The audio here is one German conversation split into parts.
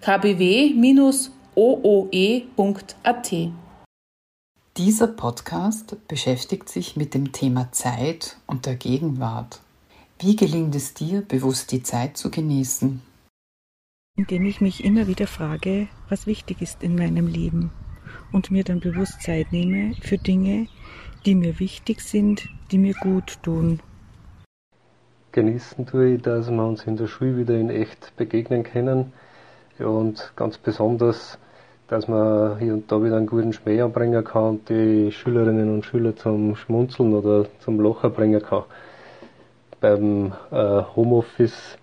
kbw-ooe.at. Dieser Podcast beschäftigt sich mit dem Thema Zeit und der Gegenwart. Wie gelingt es dir, bewusst die Zeit zu genießen? Indem ich mich immer wieder frage, was wichtig ist in meinem Leben und mir dann bewusst Zeit nehme für Dinge, die mir wichtig sind, die mir gut tun. Genießen tue ich, dass wir uns in der Schule wieder in echt begegnen können ja, und ganz besonders, dass man hier und da wieder einen guten Schmäh anbringen kann und die Schülerinnen und Schüler zum Schmunzeln oder zum Lachen bringen kann. Beim äh, Homeoffice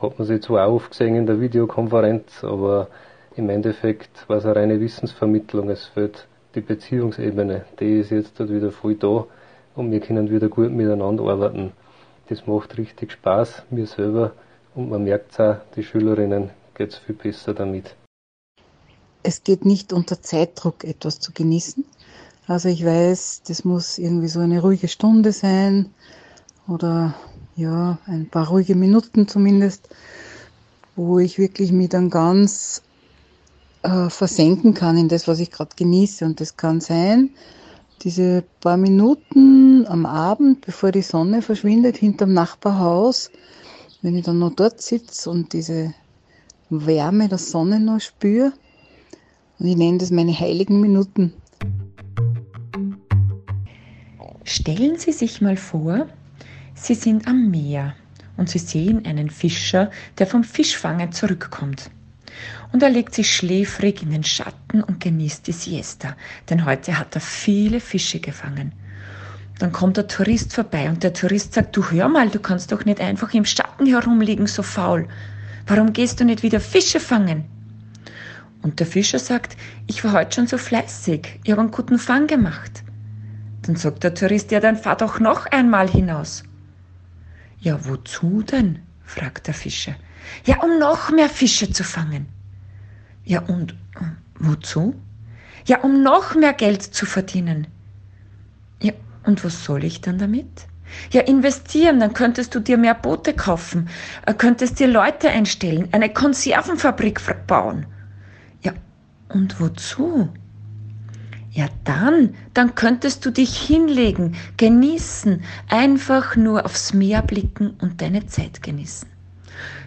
hat man sich zwar auch aufgesehen in der Videokonferenz, aber im Endeffekt war es eine reine Wissensvermittlung. Es fehlt die Beziehungsebene. Die ist jetzt dort wieder voll da und wir können wieder gut miteinander arbeiten. Das macht richtig Spaß, mir selber und man merkt es auch, die Schülerinnen geht es viel besser damit. Es geht nicht unter Zeitdruck, etwas zu genießen. Also ich weiß, das muss irgendwie so eine ruhige Stunde sein oder ja, ein paar ruhige Minuten zumindest, wo ich wirklich mich dann ganz äh, versenken kann in das, was ich gerade genieße. Und das kann sein, diese paar Minuten am Abend, bevor die Sonne verschwindet, hinterm Nachbarhaus, wenn ich dann noch dort sitze und diese Wärme der Sonne noch spüre. Und ich nenne das meine heiligen Minuten. Stellen Sie sich mal vor, Sie sind am Meer und Sie sehen einen Fischer, der vom Fischfangen zurückkommt. Und er legt sich schläfrig in den Schatten und genießt die Siesta, denn heute hat er viele Fische gefangen. Dann kommt der Tourist vorbei und der Tourist sagt, du hör mal, du kannst doch nicht einfach im Schatten herumliegen, so faul. Warum gehst du nicht wieder Fische fangen? Und der Fischer sagt, ich war heute schon so fleißig, ich habe einen guten Fang gemacht. Dann sagt der Tourist, ja, dann fahr doch noch einmal hinaus. Ja, wozu denn? fragt der Fischer. Ja, um noch mehr Fische zu fangen. Ja, und wozu? Ja, um noch mehr Geld zu verdienen. Ja, und was soll ich dann damit? Ja, investieren, dann könntest du dir mehr Boote kaufen, äh, könntest dir Leute einstellen, eine Konservenfabrik bauen. Ja, und wozu? Ja, dann, dann könntest du dich hinlegen, genießen, einfach nur aufs Meer blicken und deine Zeit genießen.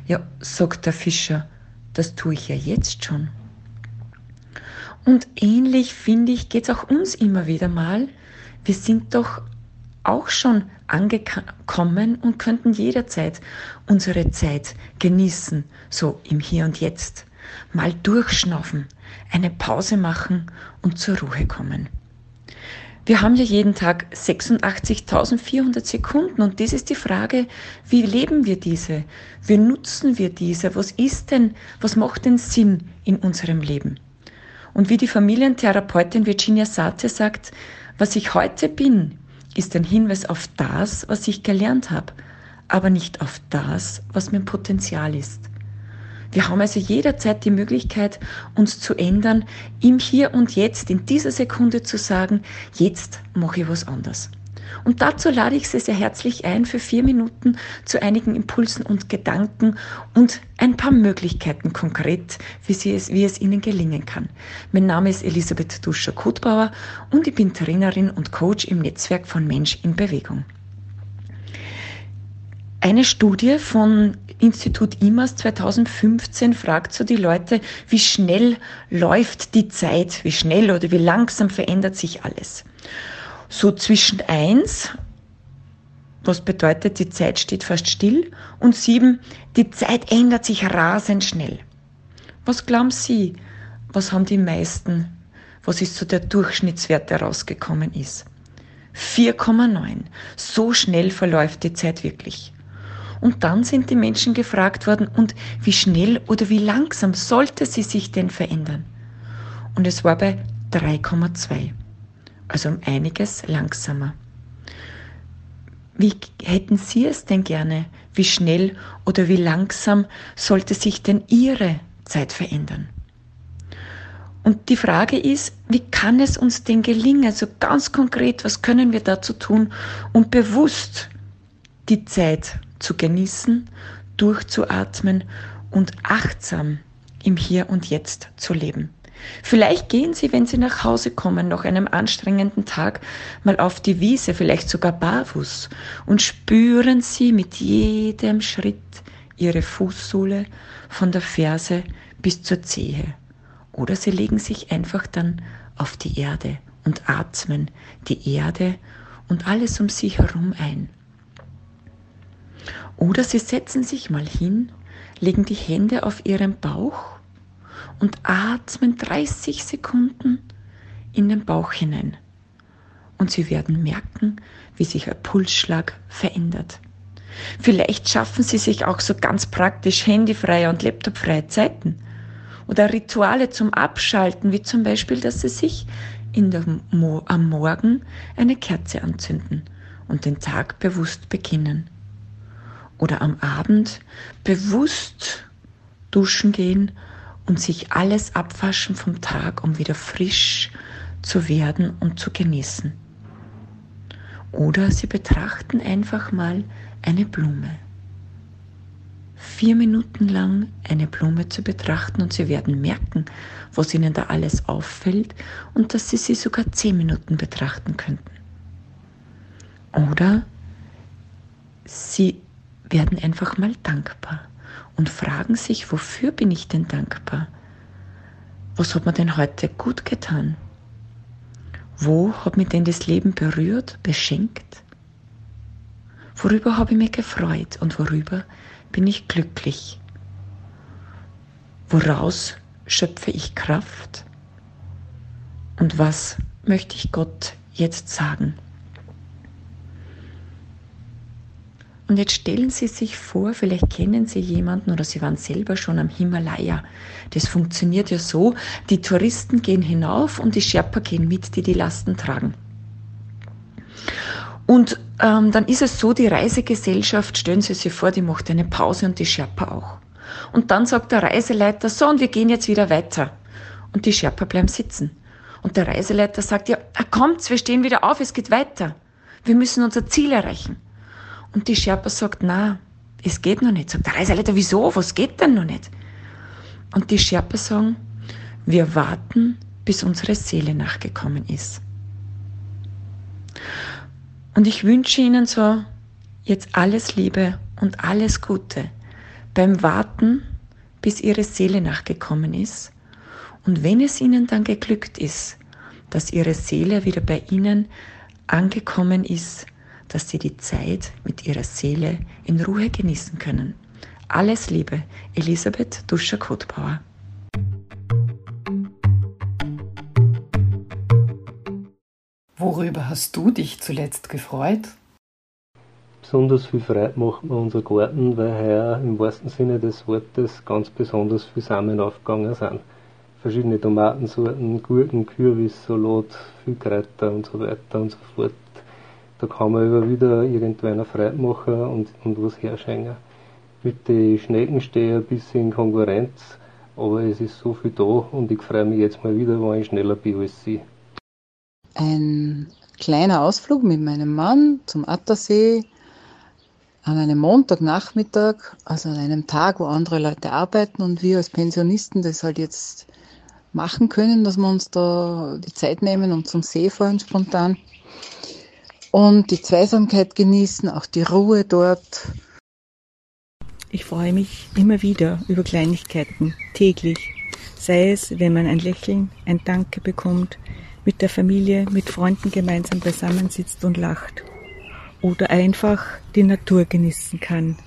Ja, sagt der Fischer, das tue ich ja jetzt schon. Und ähnlich, finde ich, geht es auch uns immer wieder mal. Wir sind doch auch schon angekommen und könnten jederzeit unsere Zeit genießen, so im Hier und Jetzt. Mal durchschnaufen, eine Pause machen und zur Ruhe kommen. Wir haben ja jeden Tag 86.400 Sekunden und das ist die Frage, wie leben wir diese? Wie nutzen wir diese? Was ist denn, was macht denn Sinn in unserem Leben? Und wie die Familientherapeutin Virginia Sate sagt, was ich heute bin, ist ein Hinweis auf das, was ich gelernt habe, aber nicht auf das, was mein Potenzial ist. Wir haben also jederzeit die Möglichkeit, uns zu ändern, im Hier und Jetzt, in dieser Sekunde zu sagen, jetzt mache ich was anders. Und dazu lade ich Sie sehr herzlich ein für vier Minuten zu einigen Impulsen und Gedanken und ein paar Möglichkeiten konkret, wie, Sie es, wie es Ihnen gelingen kann. Mein Name ist Elisabeth Duscher-Kotbauer und ich bin Trainerin und Coach im Netzwerk von Mensch in Bewegung. Eine Studie von Institut IMAS 2015 fragt so die Leute, wie schnell läuft die Zeit, wie schnell oder wie langsam verändert sich alles so zwischen eins, was bedeutet, die Zeit steht fast still, und sieben, die Zeit ändert sich rasend schnell. Was glauben Sie, was haben die meisten, was ist so der Durchschnittswert, der rausgekommen ist? 4,9. So schnell verläuft die Zeit wirklich. Und dann sind die Menschen gefragt worden, und wie schnell oder wie langsam sollte sie sich denn verändern? Und es war bei 3,2, also um einiges langsamer. Wie hätten Sie es denn gerne? Wie schnell oder wie langsam sollte sich denn Ihre Zeit verändern? Und die Frage ist, wie kann es uns denn gelingen? Also ganz konkret, was können wir dazu tun, um bewusst die Zeit zu genießen, durchzuatmen und achtsam im Hier und Jetzt zu leben? Vielleicht gehen Sie, wenn Sie nach Hause kommen, nach einem anstrengenden Tag, mal auf die Wiese, vielleicht sogar barfuß, und spüren Sie mit jedem Schritt Ihre Fußsohle von der Ferse bis zur Zehe. Oder Sie legen sich einfach dann auf die Erde und atmen die Erde und alles um Sie herum ein. Oder Sie setzen sich mal hin, legen die Hände auf Ihren Bauch und atmen 30 Sekunden in den Bauch hinein. Und Sie werden merken, wie sich Ihr Pulsschlag verändert. Vielleicht schaffen Sie sich auch so ganz praktisch handyfreie und laptopfreie Zeiten oder Rituale zum Abschalten, wie zum Beispiel, dass Sie sich Mo am Morgen eine Kerze anzünden und den Tag bewusst beginnen. Oder am Abend bewusst duschen gehen und sich alles abwaschen vom Tag, um wieder frisch zu werden und zu genießen. Oder Sie betrachten einfach mal eine Blume. Vier Minuten lang eine Blume zu betrachten und Sie werden merken, was Ihnen da alles auffällt und dass Sie sie sogar zehn Minuten betrachten könnten. Oder Sie werden einfach mal dankbar und fragen sich, wofür bin ich denn dankbar? Was hat mir denn heute gut getan? Wo hat mich denn das Leben berührt, beschenkt? Worüber habe ich mich gefreut und worüber bin ich glücklich? Woraus schöpfe ich Kraft? Und was möchte ich Gott jetzt sagen? Und jetzt stellen Sie sich vor, vielleicht kennen Sie jemanden oder Sie waren selber schon am Himalaya. Das funktioniert ja so, die Touristen gehen hinauf und die Sherpa gehen mit, die die Lasten tragen. Und ähm, dann ist es so, die Reisegesellschaft, stellen Sie sich vor, die macht eine Pause und die Sherpa auch. Und dann sagt der Reiseleiter, so, und wir gehen jetzt wieder weiter. Und die Sherpa bleiben sitzen. Und der Reiseleiter sagt, ja, kommt, wir stehen wieder auf, es geht weiter. Wir müssen unser Ziel erreichen. Und die Sherpa sagt, na, es geht noch nicht. Sagt der Reiseleiter, wieso? Was geht denn noch nicht? Und die Sherpa sagen, wir warten, bis unsere Seele nachgekommen ist. Und ich wünsche Ihnen so jetzt alles Liebe und alles Gute beim Warten, bis Ihre Seele nachgekommen ist. Und wenn es Ihnen dann geglückt ist, dass Ihre Seele wieder bei Ihnen angekommen ist, dass sie die Zeit mit ihrer Seele in Ruhe genießen können. Alles Liebe, Elisabeth Duscher-Kotbauer. Worüber hast du dich zuletzt gefreut? Besonders viel Freude macht mir unser Garten, weil heuer im wahrsten Sinne des Wortes ganz besonders viel Samen aufgegangen sind. Verschiedene Tomatensorten, Gurken, Kürbis, Salat, viel Kräuter und so weiter und so fort da kann man immer wieder irgendeiner Freude machen und, und was herschenken. Mit den Schnecken stehe ich ein bisschen in Konkurrenz, aber es ist so viel da und ich freue mich jetzt mal wieder, wenn ich schneller bin als sie. Ein kleiner Ausflug mit meinem Mann zum Attersee an einem Montagnachmittag, also an einem Tag, wo andere Leute arbeiten und wir als Pensionisten das halt jetzt machen können, dass wir uns da die Zeit nehmen und zum See fahren spontan und die Zweisamkeit genießen, auch die Ruhe dort. Ich freue mich immer wieder über Kleinigkeiten, täglich. Sei es, wenn man ein Lächeln, ein Danke bekommt, mit der Familie, mit Freunden gemeinsam beisammensitzt und lacht. Oder einfach die Natur genießen kann,